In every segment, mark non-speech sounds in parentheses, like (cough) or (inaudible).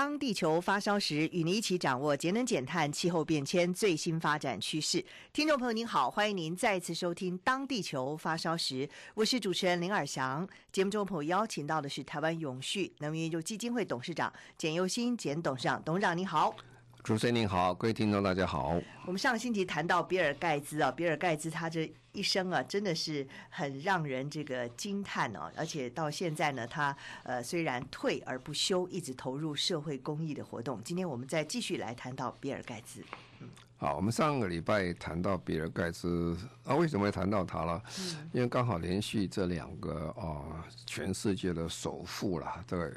当地球发烧时，与您一起掌握节能减碳、气候变迁最新发展趋势。听众朋友您好，欢迎您再次收听《当地球发烧时》，我是主持人林尔祥。节目中朋友邀请到的是台湾永续能源研究基金会董事长简佑新简董事长，董事长您好。主持人您好，各位听众大家好。我们上个星期谈到比尔盖茨啊，比尔盖茨他这一生啊，真的是很让人这个惊叹哦。而且到现在呢，他呃虽然退而不休，一直投入社会公益的活动。今天我们再继续来谈到比尔盖茨。嗯，好，我们上个礼拜谈到比尔盖茨啊，为什么会谈到他了？嗯，因为刚好连续这两个啊，全世界的首富啦，对，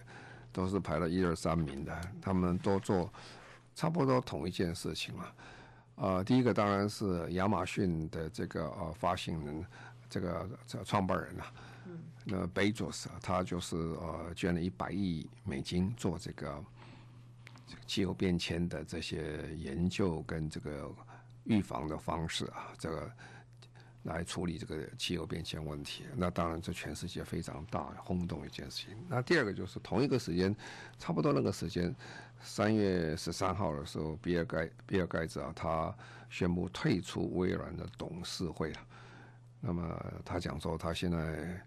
都是排了一二三名的，他们都做。差不多同一件事情嘛，呃，第一个当然是亚马逊的这个呃发行人，这个这创办人啊，嗯，那贝佐斯他就是呃捐了一百亿美金做这个气候变迁的这些研究跟这个预防的方式啊，这个。来处理这个气候变迁问题，那当然这全世界非常大轰动一件事情。那第二个就是同一个时间，差不多那个时间，三月十三号的时候，比尔盖比尔盖茨啊，他宣布退出微软的董事会了。那么他讲说，他现在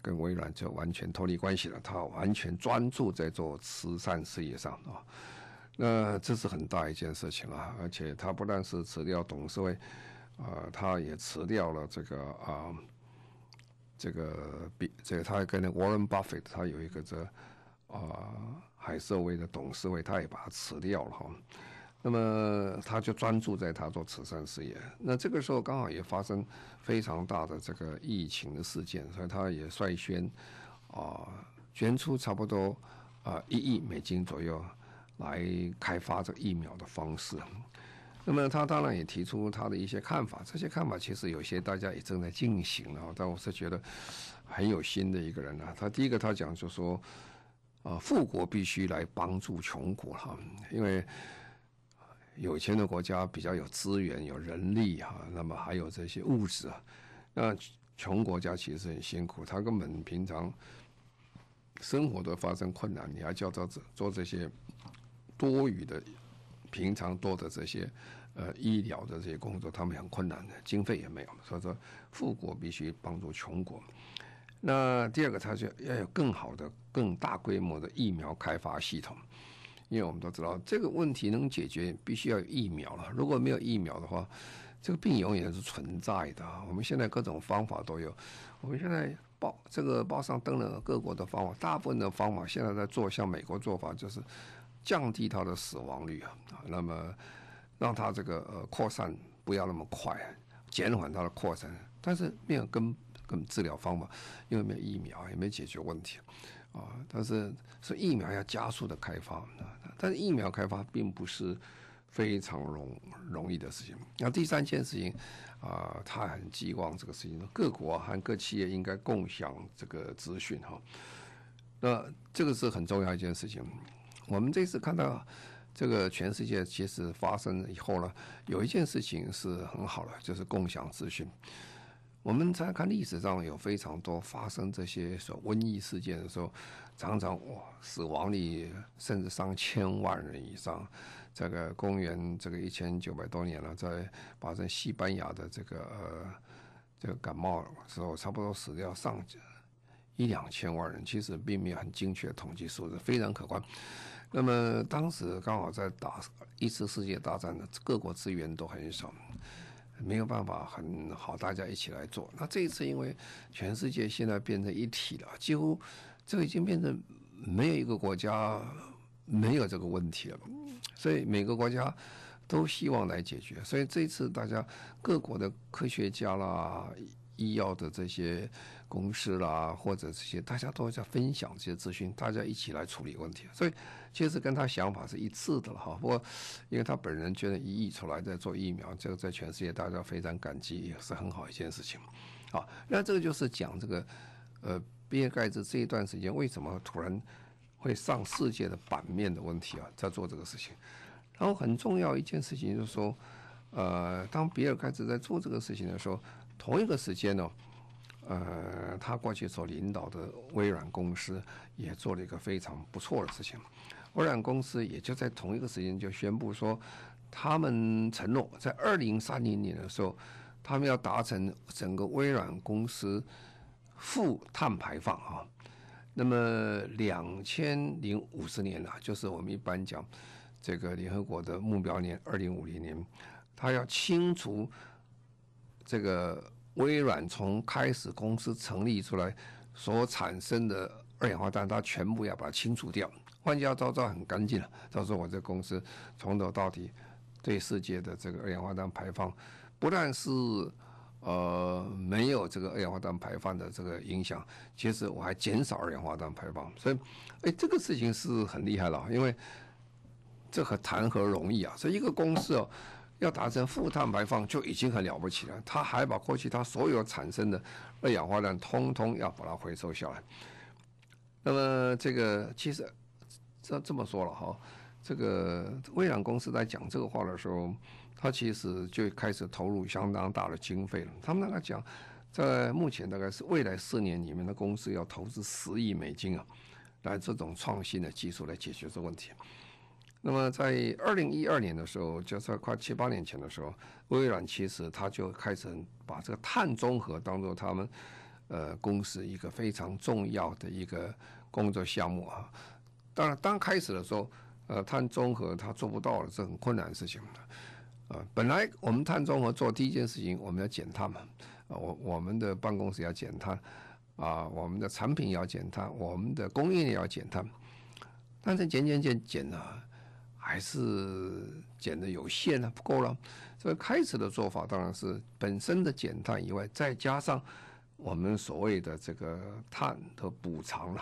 跟微软就完全脱离关系了，他完全专注在做慈善事业上啊。那这是很大一件事情啊，而且他不但是辞掉董事会。啊、他也辞掉了这个啊、这个比这个，他还跟那 Warren buffet 他有一个这啊、海瑟薇的董事会，他也把他辞掉了哈。那么他就专注在他做慈善事业。那这个时候刚好也发生非常大的这个疫情的事件，所以他也率先啊、捐出差不多啊一亿美金左右来开发这个疫苗的方式。那么他当然也提出他的一些看法，这些看法其实有些大家也正在进行了，但我是觉得很有心的一个人啊。他第一个他讲就说，啊，富国必须来帮助穷国哈，因为有钱的国家比较有资源、有人力哈，那么还有这些物质啊，那穷国家其实很辛苦，他根本平常生活都发生困难，你还叫他做做这些多余的。平常多的这些，呃，医疗的这些工作，他们很困难的，经费也没有，所以说富国必须帮助穷国。那第二个，他就要有更好的、更大规模的疫苗开发系统，因为我们都知道这个问题能解决，必须要有疫苗了。如果没有疫苗的话，这个病永远是存在的。我们现在各种方法都有，我们现在报这个报上登了各国的方法，大部分的方法现在在做，像美国做法就是。降低它的死亡率啊，那么让它这个呃扩散不要那么快，减缓它的扩散，但是没有根跟治疗方法，因为没有疫苗，也没解决问题啊。但是是疫苗要加速的开发，但是疫苗开发并不是非常容容易的事情。那第三件事情啊，他很寄望这个事情，各国和各企业应该共享这个资讯哈。那这个是很重要一件事情。我们这次看到这个全世界其实发生以后呢，有一件事情是很好的，就是共享资讯。我们在看历史上有非常多发生这些所瘟疫事件的时候，常常哇死亡率甚至上千万人以上。这个公元这个一千九百多年了，在发生西班牙的这个呃这个感冒的时候，差不多死掉上一两千万人，其实并没有很精确的统计数字，非常可观。那么当时刚好在打一次世界大战的各国资源都很少，没有办法很好大家一起来做。那这一次因为全世界现在变成一体了，几乎这个已经变成没有一个国家没有这个问题了，所以每个国家都希望来解决。所以这一次大家各国的科学家啦、医药的这些公司啦，或者这些大家都在分享这些资讯，大家一起来处理问题。所以其实跟他想法是一致的了哈。不过因为他本人觉得一亿出来在做疫苗，这个在全世界大家非常感激，也是很好一件事情。好，那这个就是讲这个呃，比尔盖茨这一段时间为什么突然会上世界的版面的问题啊，在做这个事情。然后很重要一件事情就是说，呃，当比尔盖茨在做这个事情的时候，同一个时间呢，呃，他过去所领导的微软公司也做了一个非常不错的事情。微软公司也就在同一个时间就宣布说，他们承诺在二零三零年的时候，他们要达成整个微软公司负碳排放啊。那么两千零五十年呢，就是我们一般讲。这个联合国的目标年二零五零年，他要清除这个微软从开始公司成立出来所产生的二氧化碳，他全部要把它清除掉。换句话说，照很干净了。到时候我这公司从头到底对世界的这个二氧化碳排放，不但是呃没有这个二氧化碳排放的这个影响，其实我还减少二氧化碳排放。所以，哎，这个事情是很厉害了，因为。这可谈何容易啊！所以一个公司哦，要达成负碳排放就已经很了不起了。他还把过去他所有产生的二氧化碳通通要把它回收下来。那么这个其实这这么说了哈，这个微软公司在讲这个话的时候，他其实就开始投入相当大的经费了。他们那个讲，在目前大概是未来四年里面的公司要投资十亿美金啊，来这种创新的技术来解决这个问题。那么在二零一二年的时候，就是快七八年前的时候，微软其实他就开始把这个碳中和当做他们呃公司一个非常重要的一个工作项目啊。当然，刚开始的时候，呃，碳中和他做不到了，是很困难的事情的。呃，本来我们碳中和做第一件事情，我们要减碳嘛，我我们的办公室要减碳，啊，我们的产品要减碳，我们的供应链要减碳，但是减减减减呢？还是减的有限了，不够了。这个开始的做法当然是本身的减碳以外，再加上我们所谓的这个碳的补偿了，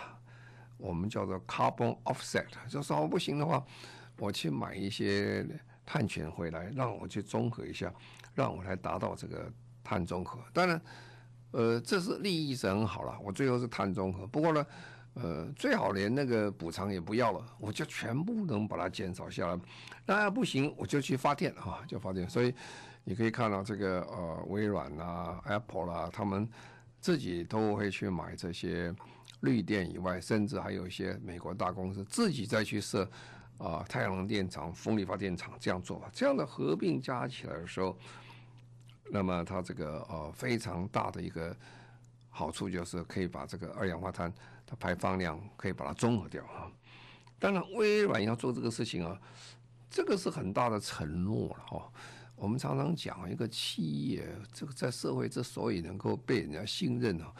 我们叫做 carbon offset，就说不行的话，我去买一些碳权回来，让我去综合一下，让我来达到这个碳中和。当然，呃，这是利益是很好了，我最后是碳中和。不过呢。呃，最好连那个补偿也不要了，我就全部能把它减少下来。那不行，我就去发电哈，就发电。所以你可以看到这个呃，微软啊、Apple 啦、他们自己都会去买这些绿电以外，甚至还有一些美国大公司自己再去设啊、太阳能电厂、风力发电厂这样做吧。这样的合并加起来的时候，那么它这个呃非常大的一个好处就是可以把这个二氧化碳。排放量可以把它综合掉啊！当然，微软要做这个事情啊，这个是很大的承诺了哈。我们常常讲，一个企业这个在社会之所以能够被人家信任啊，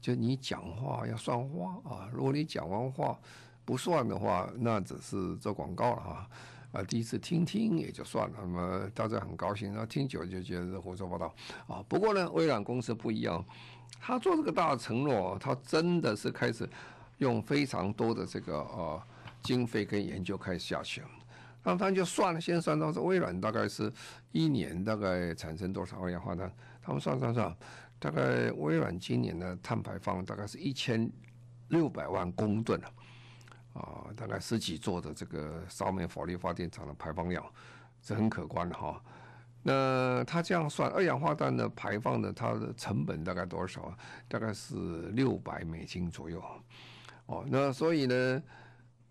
就你讲话要算话啊。如果你讲完话不算的话，那只是做广告了哈。啊，第一次听听也就算了，那么大家很高兴，然后听久就觉得胡说八道啊。不过呢，微软公司不一样。他做这个大承诺，他真的是开始用非常多的这个呃经费跟研究开始下去了。那他就算了，先算到这微软大概是一年大概产生多少二氧化碳？他们算算算，大概微软今年的碳排放大概是一千六百万公吨啊，啊，大概十几座的这个烧煤火力发电厂的排放量是很可观的哈。那他这样算，二氧化碳的排放的它的成本大概多少啊？大概是六百美金左右。哦，那所以呢，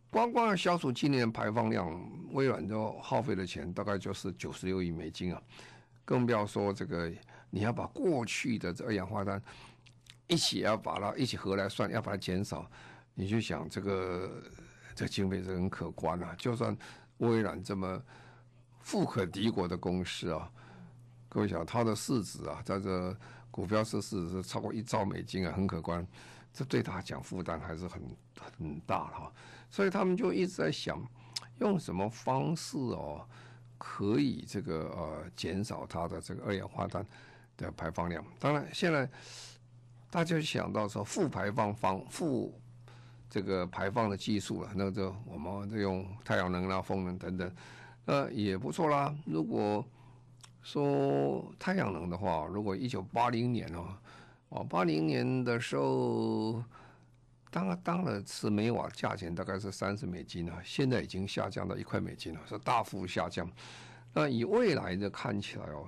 光光要消除今年排放量，微软就耗费的钱大概就是九十六亿美金啊。更不要说这个，你要把过去的这二氧化碳一起要把它一起合来算，要把它减少，你就想这个这经费是很可观啊。就算微软这么。富可敌国的公司啊，各位想，它的市值啊，在这股票市市值是超过一兆美金啊，很可观。这对他讲负担还是很很大哈，所以他们就一直在想，用什么方式哦，可以这个呃减少它的这个二氧化碳的排放量。当然，现在大家想到说负排放方负这个排放的技术了，那就我们就用太阳能啦、风能等等，那也不错啦。如果说太阳能的话，如果一九八零年哦，哦八零年的时候。当当了是每瓦价钱大概是三十美金啊，现在已经下降到一块美金了，是大幅下降。那以未来的看起来哦，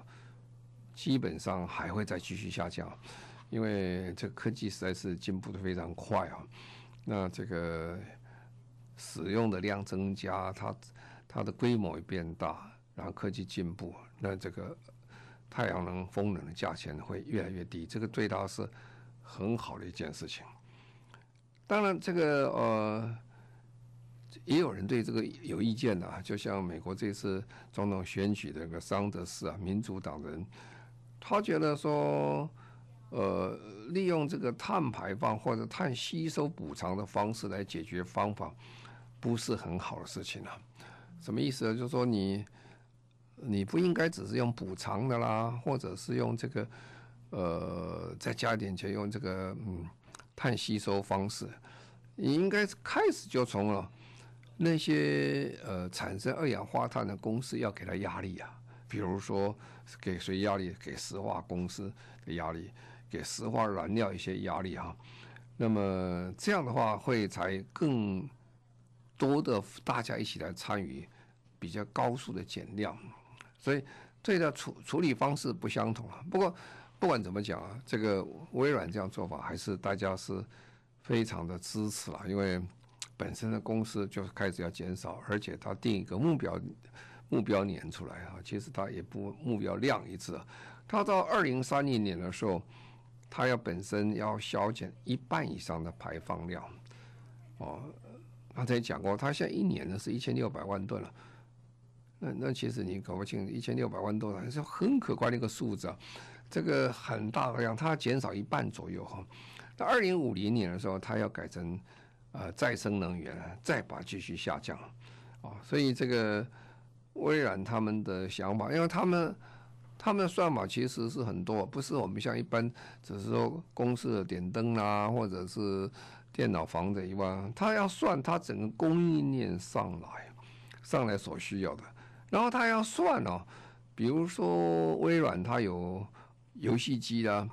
基本上还会再继续下降，因为这科技实在是进步的非常快啊。那这个使用的量增加，它它的规模也变大，然后科技进步，那这个太阳能、风能的价钱会越来越低，这个对它是很好的一件事情。当然，这个呃，也有人对这个有意见的啊。就像美国这次总统选举的那个桑德斯啊，民主党人，他觉得说，呃，利用这个碳排放或者碳吸收补偿的方式来解决方法，不是很好的事情啊。什么意思呢？就是说你你不应该只是用补偿的啦，或者是用这个呃，再加点钱用这个嗯。碳吸收方式，你应该开始就从了那些呃产生二氧化碳的公司要给他压力啊，比如说给谁压力？给石化公司的压力，给石化燃料一些压力哈。那么这样的话会才更多的大家一起来参与，比较高速的减量。所以这个处处理方式不相同啊。不过。不管怎么讲啊，这个微软这样做法还是大家是非常的支持了，因为本身的公司就开始要减少，而且它定一个目标目标年出来啊，其实它也不目标量一致，它到二零三零年的时候，它要本身要削减一半以上的排放量哦。刚才讲过，它现在一年呢是一千六百万吨了，那那其实你搞不清，一千六百万吨还是很可观的一个数字啊。这个很大的量，它减少一半左右哈。到二零五零年的时候，它要改成呃再生能源，再把继续下降啊。所以这个微软他们的想法，因为他们他们的算法其实是很多，不是我们像一般只是说公司的点灯啦，或者是电脑房的以外，他要算他整个供应链上来上来所需要的，然后他要算哦，比如说微软它有。游戏机啦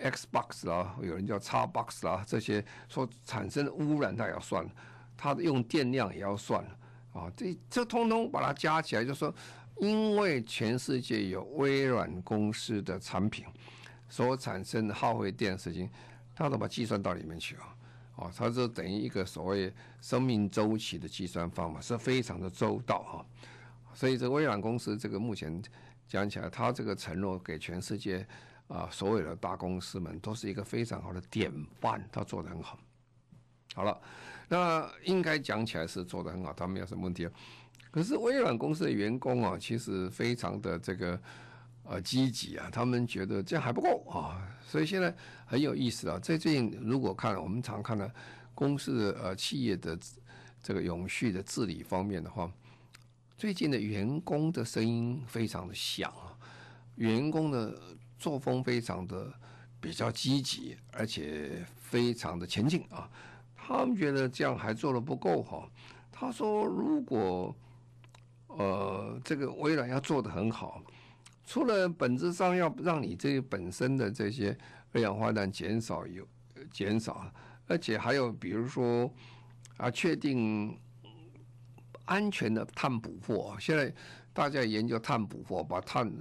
，Xbox 啦，有人叫 Xbox 啦，这些所产生的污染，它也要算，它的用电量也要算啊。这这通通把它加起来，就说，因为全世界有微软公司的产品所产生的耗费电的事情，它都把计算到里面去啊。哦，它是等于一个所谓生命周期的计算方法，是非常的周到哈。所以，这微软公司这个目前。讲起来，他这个承诺给全世界啊，所有的大公司们都是一个非常好的典范，他做得很好。好了，那应该讲起来是做得很好，他没有什么问题。可是微软公司的员工啊，其实非常的这个呃积极啊，他们觉得这样还不够啊，所以现在很有意思啊。在最近如果看我们常看的公司的呃企业的这个永续的治理方面的话。最近的员工的声音非常的响啊，员工的作风非常的比较积极，而且非常的前进啊。他们觉得这样还做得不够好。他说，如果呃这个微软要做得很好，除了本质上要让你这个本身的这些二氧化碳减少有减少，而且还有比如说啊确定。安全的碳捕获，现在大家研究碳捕获，把碳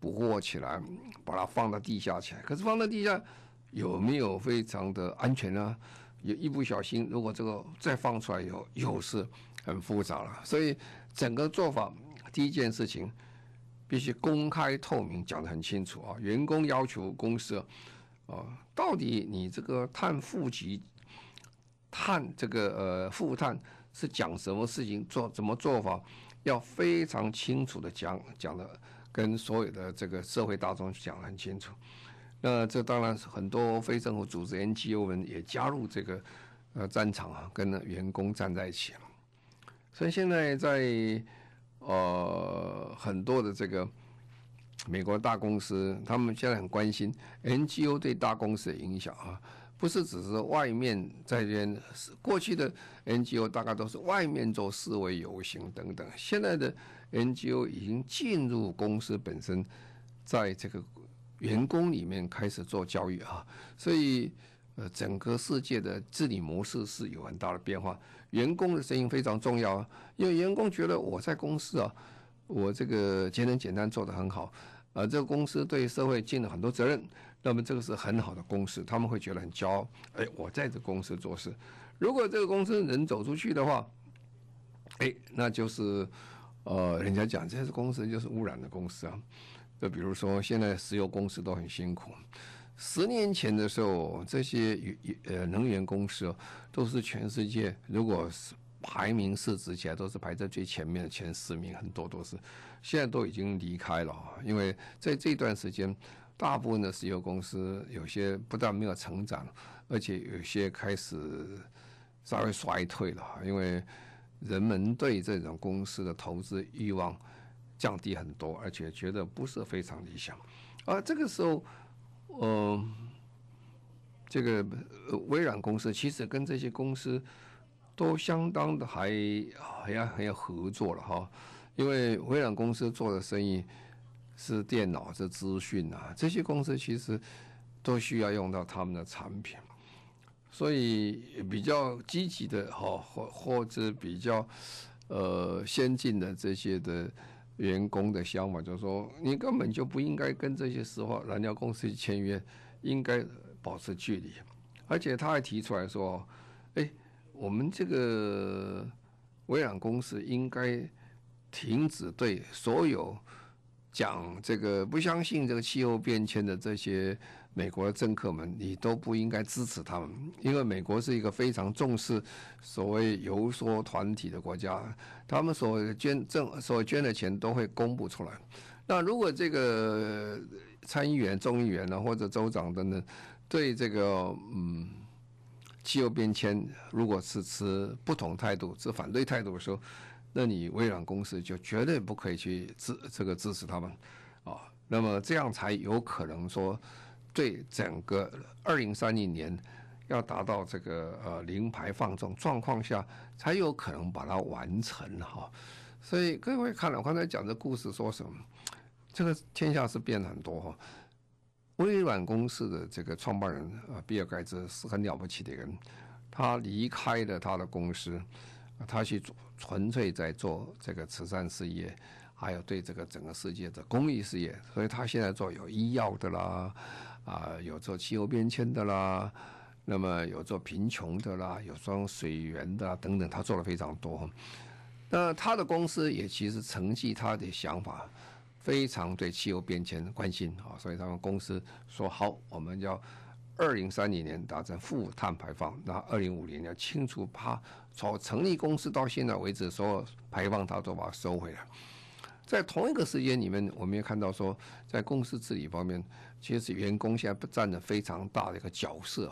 捕获起来，把它放到地下去。可是放到地下有没有非常的安全呢？有一不小心，如果这个再放出来以后，又是很复杂了。所以整个做法，第一件事情必须公开透明，讲得很清楚啊。员工要求公司啊，到底你这个碳负极、碳这个呃负碳。是讲什么事情做怎么做法，要非常清楚的讲讲的，跟所有的这个社会大众讲得很清楚。那这当然是很多非政府组织 NGO 们也加入这个呃战场啊，跟员工站在一起了。所以现在在呃很多的这个美国大公司，他们现在很关心 NGO 对大公司的影响啊，不是只是外面在这边，过去的 NGO 大概都是外面做示威游行等等，现在的 NGO 已经进入公司本身，在这个员工里面开始做教育啊，所以呃，整个世界的治理模式是有很大的变化，员工的声音非常重要啊，因为员工觉得我在公司啊，我这个节能减碳做得很好。啊，这个公司对社会尽了很多责任，那么这个是很好的公司，他们会觉得很骄傲。哎，我在这公司做事，如果这个公司能走出去的话，哎，那就是，呃，人家讲这些公司就是污染的公司啊。就比如说现在石油公司都很辛苦，十年前的时候，这些呃能源公司都是全世界如果是。排名市值起来都是排在最前面的前十名，很多都是，现在都已经离开了。因为在这段时间，大部分的石油公司有些不但没有成长，而且有些开始稍微衰退了。因为人们对这种公司的投资欲望降低很多，而且觉得不是非常理想。而这个时候，呃，这个微软公司其实跟这些公司。都相当的还还要还要合作了哈，因为微软公司做的生意是电脑、是资讯啊，这些公司其实都需要用到他们的产品，所以比较积极的哈或或者比较呃先进的这些的员工的想法，就是说你根本就不应该跟这些石化燃料公司签约，应该保持距离，而且他还提出来说，哎。我们这个微软公司应该停止对所有讲这个不相信这个气候变迁的这些美国的政客们，你都不应该支持他们，因为美国是一个非常重视所谓游说团体的国家，他们所捐赠、所捐的钱都会公布出来。那如果这个参议员、众议员呢，或者州长等等，对这个嗯。气候变迁，如果是持不同态度、持反对态度的时候，那你微软公司就绝对不可以去支这个支持他们，啊，那么这样才有可能说，对整个二零三零年要达到这个呃零排放这种状况下，才有可能把它完成哈。所以各位看了我刚才讲的故事说什么，这个天下是变很多哈。微软公司的这个创办人啊，比尔盖茨是很了不起的人。他离开了他的公司，他去做纯粹在做这个慈善事业，还有对这个整个世界的公益事业。所以他现在做有医药的啦，啊，有做气候变迁的啦，那么有做贫穷的啦，有装水源的等等，他做了非常多。那他的公司也其实承继他的想法。非常对气候变迁关心啊，所以他们公司说好，我们要二零三零年达成负碳排放，那二零五零年清除它，从成立公司到现在为止，所有排放它都把它收回来。在同一个时间里面，我们也看到说，在公司治理方面，其实员工现在不占了非常大的一个角色。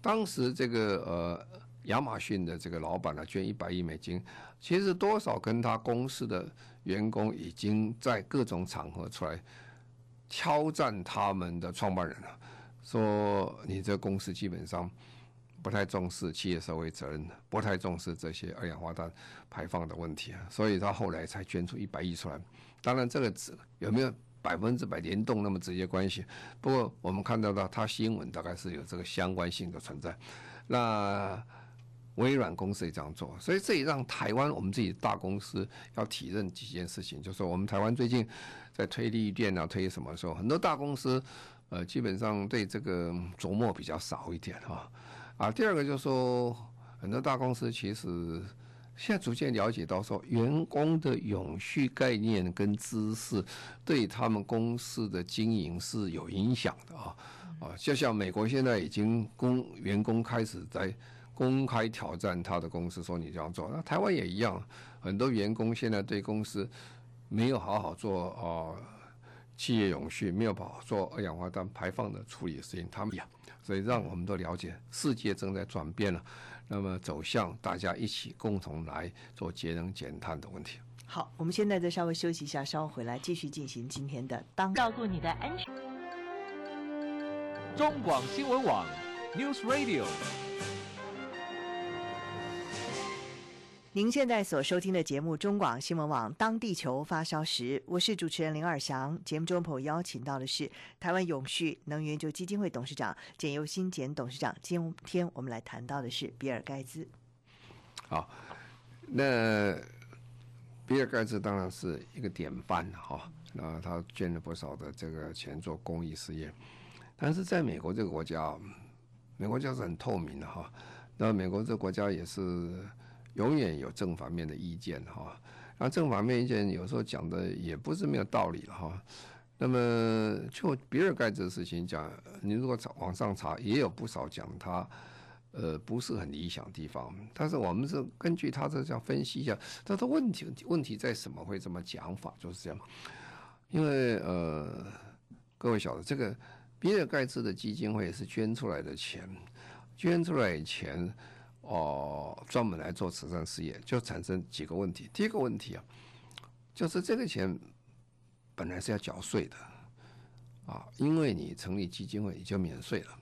当时这个呃亚马逊的这个老板呢，捐一百亿美金，其实多少跟他公司的。员工已经在各种场合出来挑战他们的创办人了，说你这公司基本上不太重视企业社会责任，不太重视这些二氧化碳排放的问题啊，所以他后来才捐出一百亿出来。当然，这个有没有百分之百联动那么直接关系？不过我们看到的他新闻大概是有这个相关性的存在。那。微软公司也这样做，所以这也让台湾我们自己大公司要体认几件事情，就是我们台湾最近在推绿电啊，推什么的时候，很多大公司呃基本上对这个琢磨比较少一点。啊，第二个就是说很多大公司其实现在逐渐了解到说，员工的永续概念跟知识对他们公司的经营是有影响的啊啊，就像美国现在已经公员工开始在。公开挑战他的公司，说你这样做，那台湾也一样，很多员工现在对公司没有好好做啊、呃，企业永续没有好好做二氧化碳排放的处理的事情，他们呀，所以让我们都了解世界正在转变了。那么走向大家一起共同来做节能减碳的问题。好，我们现在再稍微休息一下，稍后回来继续进行今天的当照顾你的安全。中广新闻网 News Radio。您现在所收听的节目《中广新闻网》，当地球发烧时，我是主持人林尔祥。节目中朋友邀请到的是台湾永续能源基金会董事长简尤新简董事长。今天我们来谈到的是比尔盖茨。好，那比尔盖茨当然是一个典范哈，那他捐了不少的这个钱做公益事业，但是在美国这个国家，美国家是很透明的哈，那美国这个国家也是。永远有正反面的意见哈，那正反面意见有时候讲的也不是没有道理哈。那么就比尔盖茨的事情讲，你如果查网上查，也有不少讲他呃不是很理想的地方。但是我们是根据他这样分析一下，他的问题问题在什么会这么讲法，就是这样。因为呃各位晓得，这个比尔盖茨的基金会是捐出来的钱，捐出来钱。哦，专门来做慈善事业，就产生几个问题。第一个问题啊，就是这个钱本来是要缴税的啊，因为你成立基金会，你就免税了。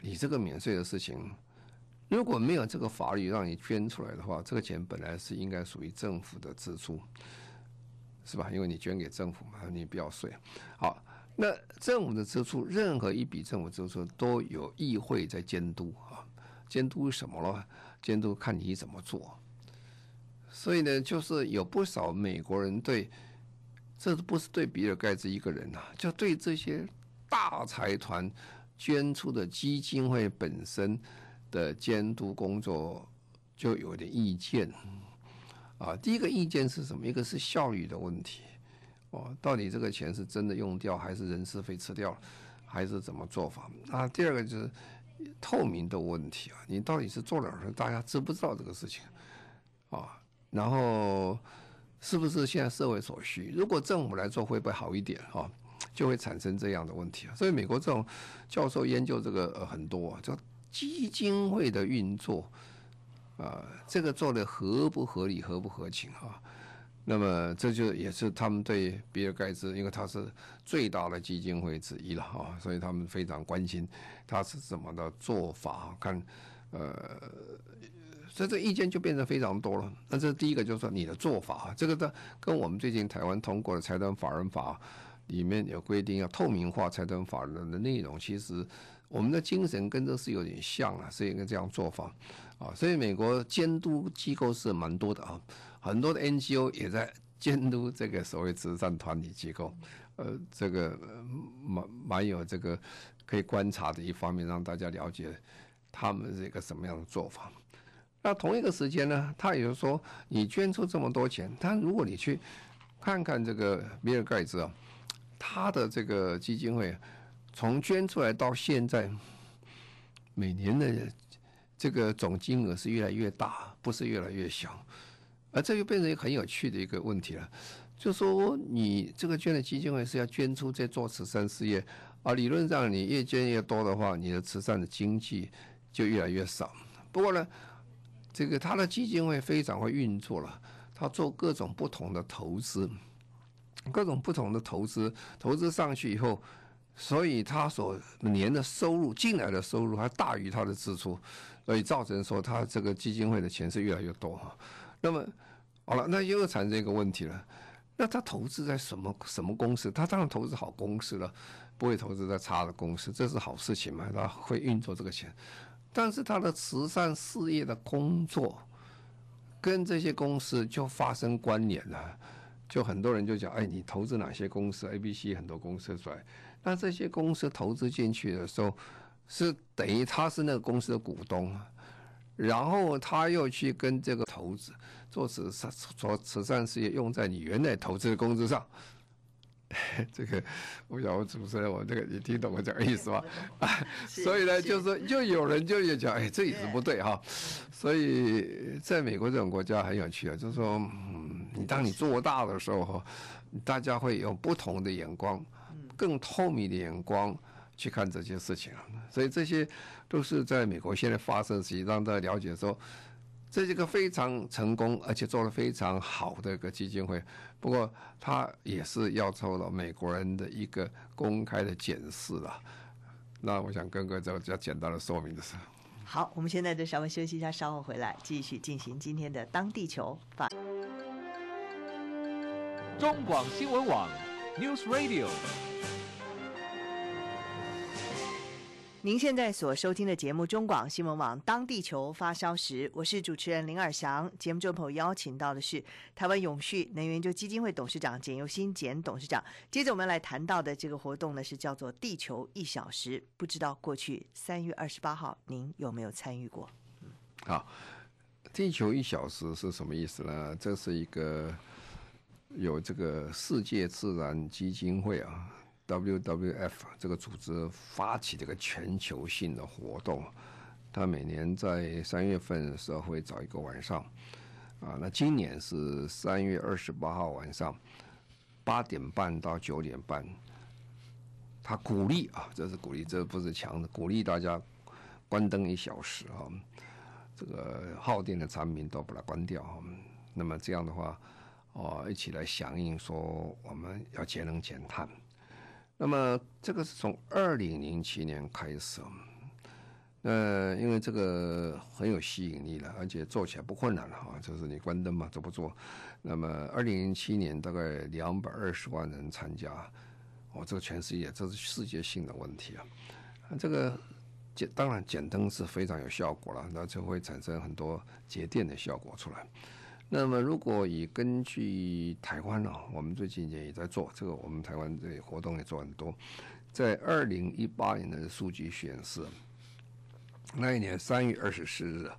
你这个免税的事情，如果没有这个法律让你捐出来的话，这个钱本来是应该属于政府的支出，是吧？因为你捐给政府嘛，你不要税。好，那政府的支出，任何一笔政府支出都有议会在监督。监督什么了？监督看你怎么做。所以呢，就是有不少美国人对，这不是对比尔盖茨一个人呐、啊，就对这些大财团捐出的基金会本身的监督工作就有点意见。啊，第一个意见是什么？一个是效率的问题，哦，到底这个钱是真的用掉，还是人事费吃掉了，还是怎么做法？啊，第二个就是。透明的问题啊，你到底是做了什么？大家知不知道这个事情啊？然后是不是现在社会所需？如果政府来做，会不会好一点啊？就会产生这样的问题啊。所以美国这种教授研究这个很多，叫基金会的运作啊，这个做的合不合理、合不合情啊？那么这就也是他们对比尔盖茨，因为他是最大的基金会之一了啊，所以他们非常关心他是怎么的做法。看，呃，所以这意见就变得非常多了。那这第一个就是说你的做法，这个的跟我们最近台湾通过的财团法人法里面有规定要透明化财团法人的内容，其实我们的精神跟这是有点像啊，是一个这样做法啊。所以美国监督机构是蛮多的啊。很多的 NGO 也在监督这个所谓慈善团体机构，呃，这个蛮蛮有这个可以观察的一方面，让大家了解他们是一个什么样的做法。那同一个时间呢，他也就是说，你捐出这么多钱，但如果你去看看这个比尔盖茨啊，他的这个基金会从捐出来到现在，每年的这个总金额是越来越大，不是越来越小。而这就变成一个很有趣的一个问题了，就说你这个捐的基金会是要捐出在做慈善事业，啊，理论上你越捐越多的话，你的慈善的经济就越来越少。不过呢，这个他的基金会非常会运作了，他做各种不同的投资，各种不同的投资，投资上去以后，所以他所年的收入进来的收入还大于他的支出，所以造成说他这个基金会的钱是越来越多哈。那么好了，那又产生一个问题了。那他投资在什么什么公司？他当然投资好公司了，不会投资在差的公司，这是好事情嘛？他会运作这个钱。但是他的慈善事业的工作跟这些公司就发生关联了。就很多人就讲：哎，你投资哪些公司？A、B、C 很多公司出来，那这些公司投资进去的时候，是等于他是那个公司的股东。然后他又去跟这个投资做慈善做慈善事业，用在你原来投资的公司上。(laughs) 这个我想我主持人，我这个你听懂我这个意思吧？(laughs) (laughs) 所以呢，就是就有人就也讲，哎，这也是不对哈。所以在美国这种国家很有趣啊，就是说，嗯，你当你做大的时候哈，大家会用不同的眼光，更透明的眼光去看这些事情啊。所以这些都是在美国现在发生的事情，让大家了解说，这是一个非常成功而且做了非常好的一个基金会。不过，它也是要受到美国人的一个公开的检视了。那我想跟各位做比较简单的说明的是。好，我们现在就稍微休息一下，稍后回来继续进行今天的当地球发。中广新闻网 News Radio。您现在所收听的节目中广新闻网当地球发烧时，我是主持人林尔祥。节目中朋友邀请到的是台湾永续能源就基金会董事长简又新简董事长。接着我们来谈到的这个活动呢，是叫做“地球一小时”。不知道过去三月二十八号您有没有参与过？好，“地球一小时”是什么意思呢？这是一个有这个世界自然基金会啊。WWF 这个组织发起这个全球性的活动，他每年在三月份的时候会找一个晚上，啊，那今年是三月二十八号晚上八点半到九点半，他鼓励啊，这是鼓励，这不是强的，鼓励大家关灯一小时啊，这个耗电的产品都把它关掉，那么这样的话，哦，一起来响应说我们要节能减碳。那么这个是从二零零七年开始，呃，因为这个很有吸引力了，而且做起来不困难了啊，就是你关灯嘛，做不做？那么二零零七年大概两百二十万人参加，哦，这个全世界这是世界性的问题啊。这个减当然减灯是非常有效果了，那就会产生很多节电的效果出来。那么，如果以根据台湾呢，我们最近也在做这个，我们台湾这个活动也做很多。在二零一八年的数据显示，那一年三月二十四日，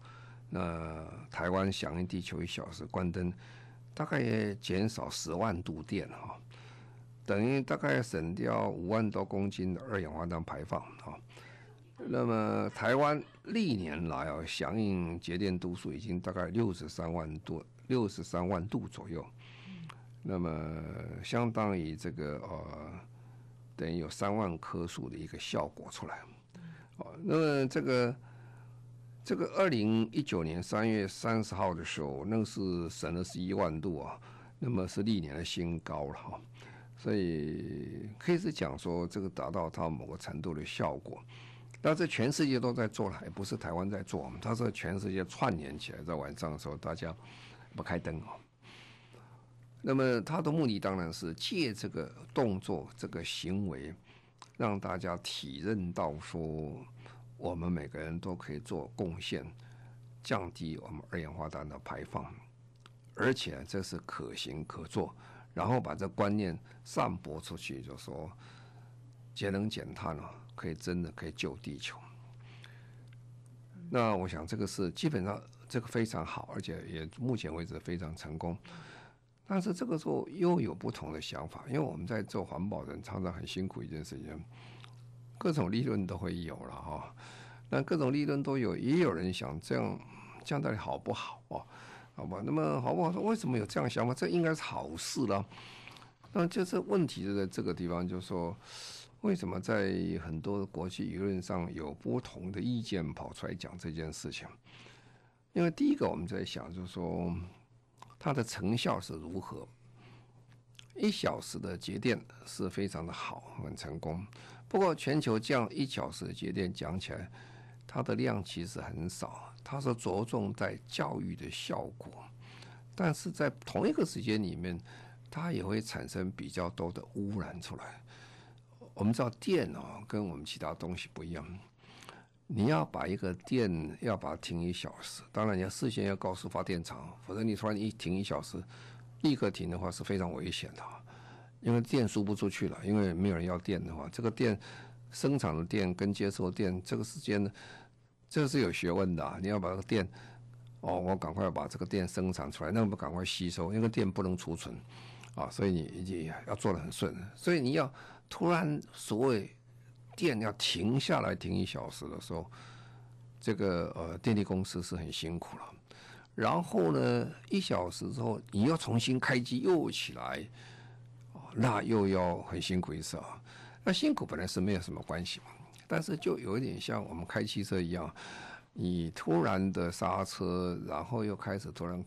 那台湾响应地球一小时关灯，大概也减少十万度电哈，等于大概省掉五万多公斤的二氧化碳排放哈。那么台湾历年来啊，响应节电度数已经大概六十三万度。六十三万度左右，那么相当于这个呃，等于有三万棵树的一个效果出来。哦，那么这个这个二零一九年三月三十号的时候，那是省了十一万度啊，那么是历年的新高了哈。所以可以是讲说，这个达到它某个程度的效果。但是全世界都在做了，也不是台湾在做，它是全世界串联起来，在晚上的时候大家。不开灯哦，那么他的目的当然是借这个动作、这个行为，让大家体认到说，我们每个人都可以做贡献，降低我们二氧化碳的排放，而且这是可行可做，然后把这观念散播出去，就说节能减碳啊，可以真的可以救地球。那我想这个是基本上。这个非常好，而且也目前为止非常成功。但是这个时候又有不同的想法，因为我们在做环保人常常很辛苦一件事情，各种利润都会有了哈。那各种利润都有，也有人想这样，这样到底好不好啊？好吧，那么好不好？说为什么有这样想法？这应该是好事了。那就是问题就在这个地方，就是说为什么在很多国际舆论上有不同的意见跑出来讲这件事情？因为第一个我们在想，就是说它的成效是如何？一小时的节电是非常的好，很成功。不过全球这样一小时的节电讲起来，它的量其实很少，它是着重在教育的效果。但是在同一个时间里面，它也会产生比较多的污染出来。我们知道电啊，跟我们其他东西不一样。你要把一个电要把它停一小时，当然你要事先要告诉发电厂，否则你突然一停一小时，立刻停的话是非常危险的，因为电输不出去了，因为没有人要电的话，这个电生产的电跟接收电这个时间呢，这是有学问的，你要把这个电，哦，我赶快把这个电生产出来，那么赶快吸收，因为电不能储存，啊，所以你你要做的很顺，所以你要突然所谓。电要停下来停一小时的时候，这个呃电力公司是很辛苦了。然后呢，一小时之后你要重新开机又起来，那又要很辛苦一次啊。那辛苦本来是没有什么关系嘛，但是就有一点像我们开汽车一样，你突然的刹车，然后又开始突然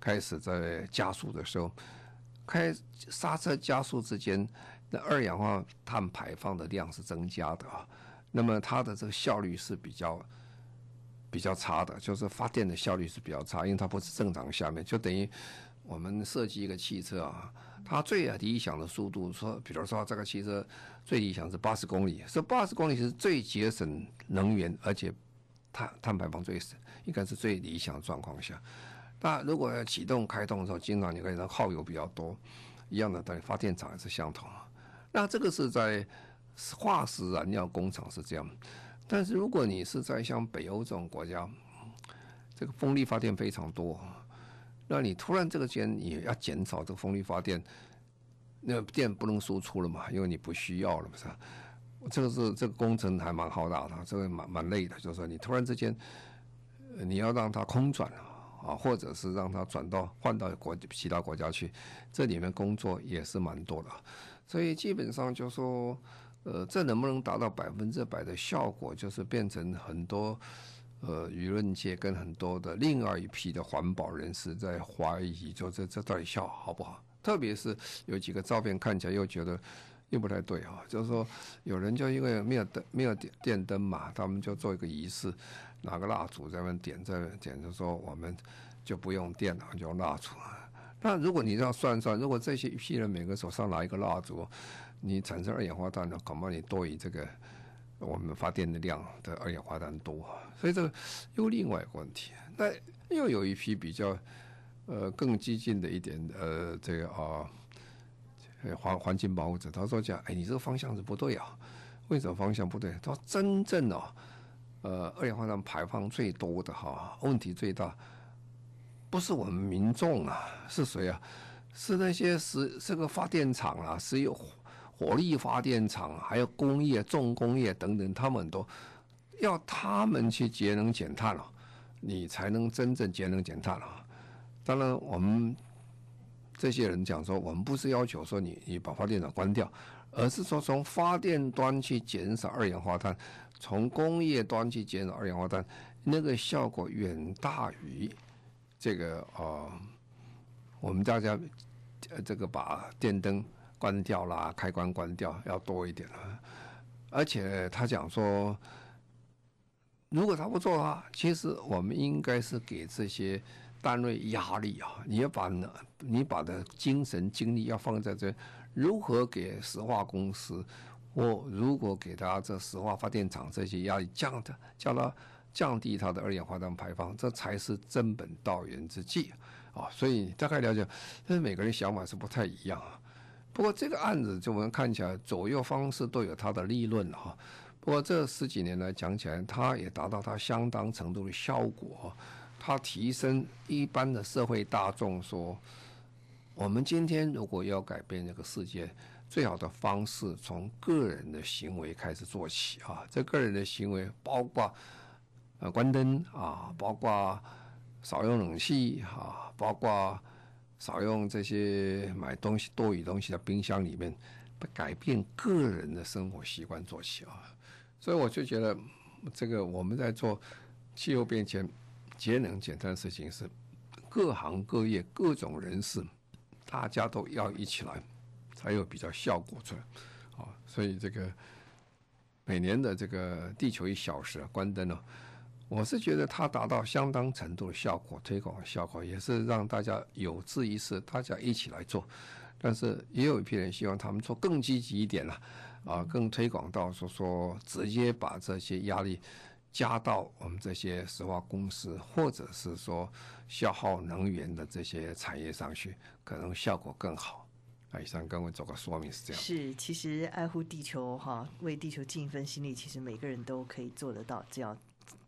开始在加速的时候，开刹车加速之间，那二氧化碳排放的量是增加的啊，那么它的这个效率是比较比较差的，就是发电的效率是比较差，因为它不是正常下面，就等于我们设计一个汽车啊。它最理想的速度，说，比如说这个汽车最理想是八十公里，是八十公里是最节省能源，而且碳碳排放最省，应该是最理想的状况下。那如果要启动开动的时候，经常你可以耗油比较多，一样的等于，发电厂也是相同。那这个是在化石燃料工厂是这样，但是如果你是在像北欧这种国家，这个风力发电非常多。那你突然这个间你要减少这个风力发电，那电不能输出了嘛？因为你不需要了，不是？这个是这个工程还蛮浩大的，这个蛮蛮累的。就是说你突然之间，你要让它空转啊，或者是让它转到换到国其他国家去，这里面工作也是蛮多的。所以基本上就说，呃，这能不能达到百分之百的效果，就是变成很多。呃，舆论界跟很多的另外一批的环保人士在怀疑，就这这到底效好不好？特别是有几个照片看起来又觉得又不太对啊，就是说有人就因为没有灯没有电电灯嘛，他们就做一个仪式，拿个蜡烛在那点在点，就说我们就不用电了，就用蜡烛。那如果你这样算算，如果这些一批人每个手上拿一个蜡烛，你产生二氧化碳的，恐怕你多于这个。我们发电的量的二氧化碳多，所以这个又另外一个问题。那又有一批比较呃更激进的一点呃这个啊环环境保护者，他说讲，哎，你这个方向是不对啊，为什么方向不对？他说真正哦呃二氧化碳排放最多的哈，问题最大不是我们民众啊，是谁啊？是那些石这个发电厂啊，石油。火力发电厂，还有工业、重工业等等，他们都要他们去节能减碳了，你才能真正节能减碳了。当然，我们这些人讲说，我们不是要求说你你把发电厂关掉，而是说从发电端去减少二氧化碳，从工业端去减少二氧化碳，那个效果远大于这个啊、我们大家这个把电灯。关掉啦，开关关掉要多一点了。而且他讲说，如果他不做的话，其实我们应该是给这些单位压力啊！你要把你把的精神精力要放在这，如何给石化公司或如果给他这石化发电厂这些压力降的，叫他降低它的二氧化碳排放，这才是真本道源之计啊！所以大概了解，但是每个人想法是不太一样啊。不过这个案子，就我们看起来左右方式都有它的利润哈。不过这十几年来讲起来，它也达到它相当程度的效果。它提升一般的社会大众说，我们今天如果要改变这个世界，最好的方式从个人的行为开始做起啊。这个人的行为包括呃关灯啊，包括少用冷气啊，包括。少用这些买东西多余东西的冰箱里面，改变个人的生活习惯做起啊！所以我就觉得，这个我们在做气候变迁、节能减碳的事情是各行各业各种人士，大家都要一起来，才有比较效果出来啊！所以这个每年的这个地球一小时关灯呢。我是觉得它达到相当程度的效果，推广效果也是让大家有志一试，大家一起来做。但是也有一批人希望他们做更积极一点了，啊，更推广到说说直接把这些压力加到我们这些石化公司，或者是说消耗能源的这些产业上去，可能效果更好。啊，以上跟我做个说明是这样。是，其实爱护地球哈，为地球尽一份心力，其实每个人都可以做得到，只要。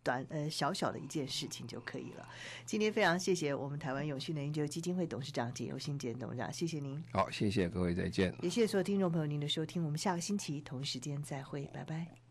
短呃小小的一件事情就可以了。今天非常谢谢我们台湾永续能源基金会董事长简尤新简董事长，谢谢您。好，谢谢各位，再见。也谢谢所有听众朋友您的收听，我们下个星期同一时间再会，拜拜。